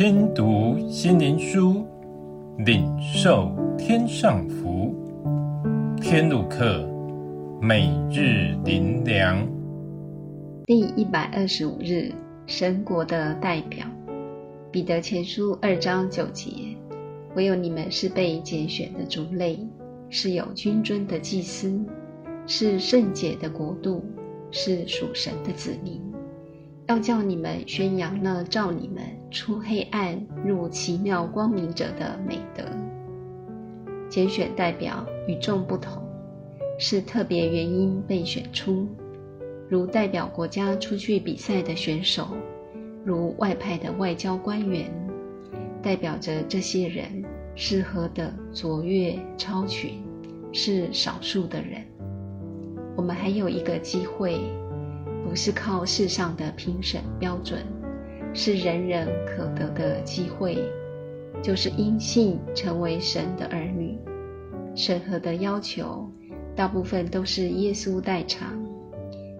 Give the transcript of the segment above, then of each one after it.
听读心灵书，领受天上福。天路客，每日灵粮，第一百二十五日，神国的代表。彼得前书二章九节：唯有你们是被拣选的族类，是有君尊的祭司，是圣洁的国度，是属神的子民。要叫你们宣扬那召你们出黑暗入奇妙光明者的美德。拣选代表与众不同，是特别原因被选出，如代表国家出去比赛的选手，如外派的外交官员，代表着这些人适合的卓越超群，是少数的人。我们还有一个机会。不是靠世上的评审标准，是人人可得的机会，就是因信成为神的儿女。审核的要求，大部分都是耶稣代偿。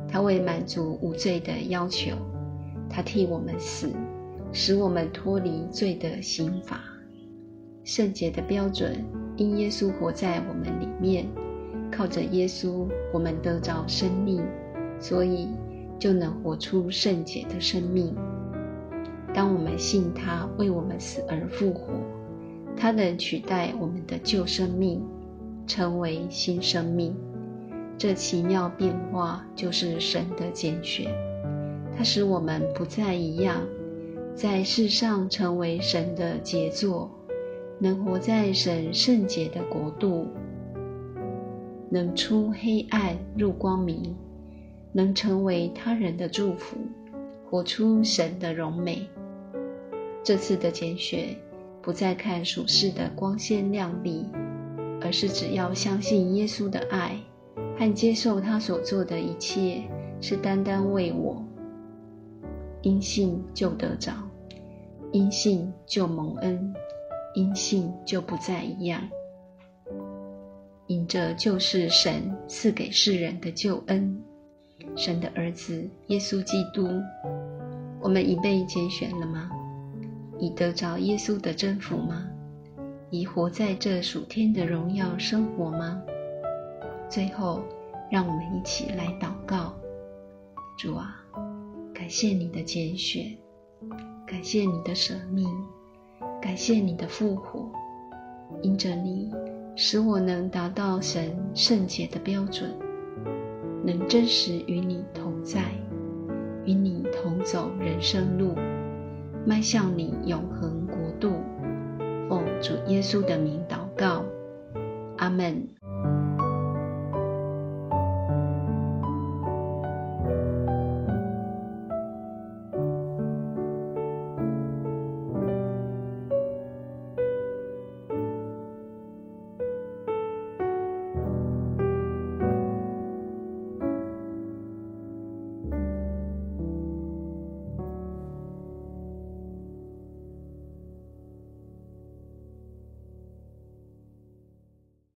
他为满足无罪的要求，他替我们死，使我们脱离罪的刑罚。圣洁的标准，因耶稣活在我们里面，靠着耶稣，我们得着生命，所以。就能活出圣洁的生命。当我们信他为我们死而复活，他能取代我们的旧生命，成为新生命。这奇妙变化就是神的拣选，它使我们不再一样，在世上成为神的杰作，能活在神圣洁的国度，能出黑暗入光明。能成为他人的祝福，活出神的荣美。这次的拣选不再看属世的光鲜亮丽，而是只要相信耶稣的爱和接受他所做的一切，是单单为我。因信就得着，因信就蒙恩，因信就不再一样。因着就是神赐给世人的救恩。神的儿子耶稣基督，我们已被拣选了吗？已得着耶稣的征服吗？已活在这属天的荣耀生活吗？最后，让我们一起来祷告：主啊，感谢你的拣选，感谢你的舍命，感谢你的复活，因着你，使我能达到神圣洁的标准。能真实与你同在，与你同走人生路，迈向你永恒国度。奉主耶稣的名祷告，阿门。